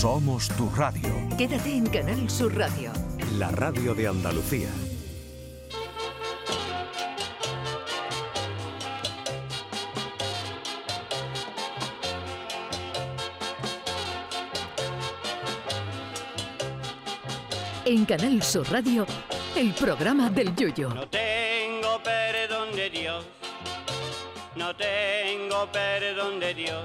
Somos tu radio. Quédate en Canal Sur Radio. La radio de Andalucía. En Canal Sur Radio, el programa del Yoyo. No tengo perdón de Dios, no tengo perdón de Dios,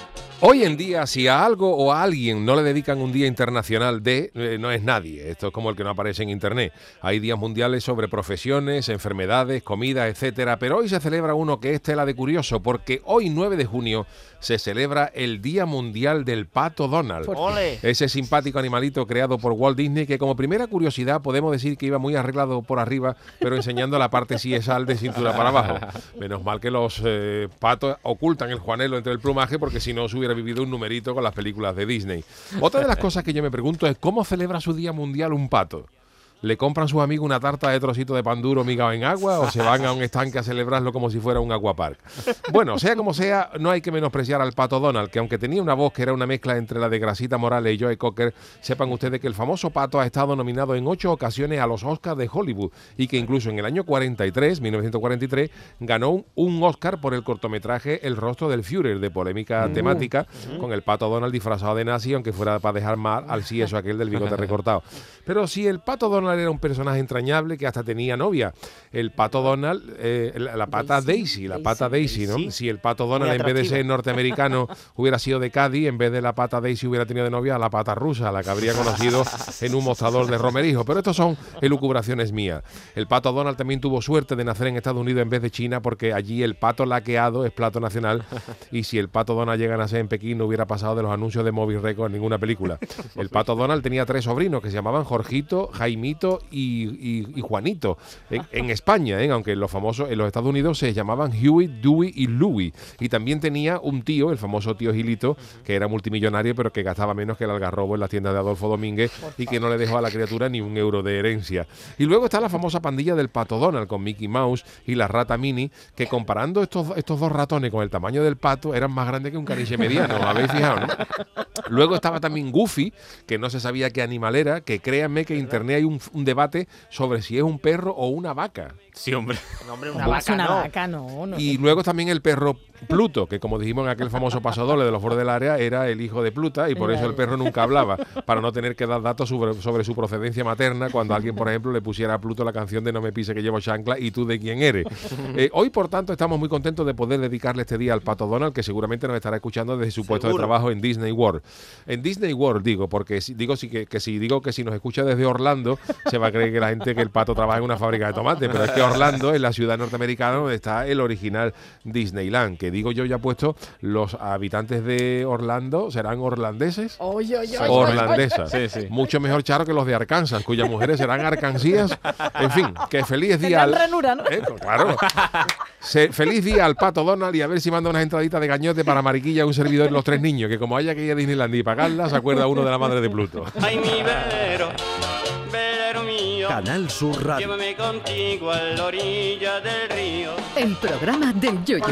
Hoy en día, si a algo o a alguien no le dedican un día internacional de, eh, no es nadie. Esto es como el que no aparece en internet. Hay días mundiales sobre profesiones, enfermedades, comida, etcétera. Pero hoy se celebra uno que es tela de curioso, porque hoy, 9 de junio, se celebra el Día Mundial del Pato Donald. ¡Ole! Ese simpático animalito creado por Walt Disney, que como primera curiosidad podemos decir que iba muy arreglado por arriba, pero enseñando la parte sal de cintura para abajo. Menos mal que los eh, patos ocultan el juanelo entre el plumaje, porque si no se hubiera vivido un numerito con las películas de Disney. Otra de las cosas que yo me pregunto es cómo celebra su Día Mundial un pato. ¿Le compran sus amigos una tarta de trocito de pan duro migado en agua o se van a un estanque a celebrarlo como si fuera un aquapark? Bueno, sea como sea, no hay que menospreciar al pato Donald, que aunque tenía una voz que era una mezcla entre la de Grasita Morales y Joe Cocker, sepan ustedes que el famoso pato ha estado nominado en ocho ocasiones a los Oscars de Hollywood y que incluso en el año 43, 1943, ganó un, Oscar por el cortometraje El rostro del Führer, de polémica temática, con el pato Donald disfrazado de nazi, aunque fuera para dejar mal al sí eso aquel del bigote recortado. Pero si el pato Donald era un personaje entrañable que hasta tenía novia. El pato Donald, eh, la, la pata Daisy, la pata Daisy, ¿no? Si el pato Donald, en vez de ser norteamericano, hubiera sido de Cádiz, en vez de la pata Daisy hubiera tenido de novia a la pata rusa, la que habría conocido en un mostrador de Romerijo. Pero estos son elucubraciones mías. El pato Donald también tuvo suerte de nacer en Estados Unidos en vez de China, porque allí el pato laqueado es plato nacional. Y si el pato Donald llega a nacer en Pekín, no hubiera pasado de los anuncios de Móvil Record en ninguna película. El pato Donald tenía tres sobrinos que se llamaban Jorgito, Jaimito y, Juanito. En, España, ¿eh? aunque los famosos, en los Estados Unidos se llamaban Huey, Dewey y Louie. Y también tenía un tío, el famoso tío Gilito, que era multimillonario, pero que gastaba menos que el algarrobo en las tiendas de Adolfo Domínguez y que no le dejó a la criatura ni un euro de herencia. Y luego está la famosa pandilla del pato Donald con Mickey Mouse y la rata Mini, que comparando estos, estos dos ratones con el tamaño del pato, eran más grandes que un caniche mediano. ¿Os habéis fijado, no? Luego estaba también Goofy, que no se sabía qué animal era, que créanme que en internet hay un, un debate sobre si es un perro o una vaca. Sí, hombre. No, hombre, una vaca, una no. vaca, no, no Y sé. luego también el perro Pluto, que como dijimos en aquel famoso pasodoble de los foros del área, era el hijo de Pluta y por eso el perro nunca hablaba, para no tener que dar datos sobre, sobre su procedencia materna cuando alguien, por ejemplo, le pusiera a Pluto la canción de No me pise que llevo chancla y tú de quién eres. Eh, hoy, por tanto, estamos muy contentos de poder dedicarle este día al Pato Donald, que seguramente nos estará escuchando desde su puesto de trabajo en Disney World. En Disney World, digo, porque si, digo si, que, que si digo que si nos escucha desde Orlando, se va a creer que la gente que el pato trabaja en una fábrica de tomates, pero es que Orlando es la ciudad norteamericana donde está el original Disneyland, que digo yo ya puesto, los habitantes de Orlando serán orlandeses. Oye, oye, o oye, oye, Orlandesas. Sí, sí. Mucho mejor charo que los de Arkansas, cuyas mujeres serán arcancías. En fin, que feliz día al. ranura, ¿no? Eh, pues claro. Se- feliz día al pato Donald y a ver si manda unas entraditas de gañote para Mariquilla, un servidor y los tres niños, que como haya que ir a Disneyland y pagarla, se acuerda uno de la madre de Pluto. Ay, mi mío, Canal Sur Radio. llévame contigo a la orilla del río. El programa del Yoyo.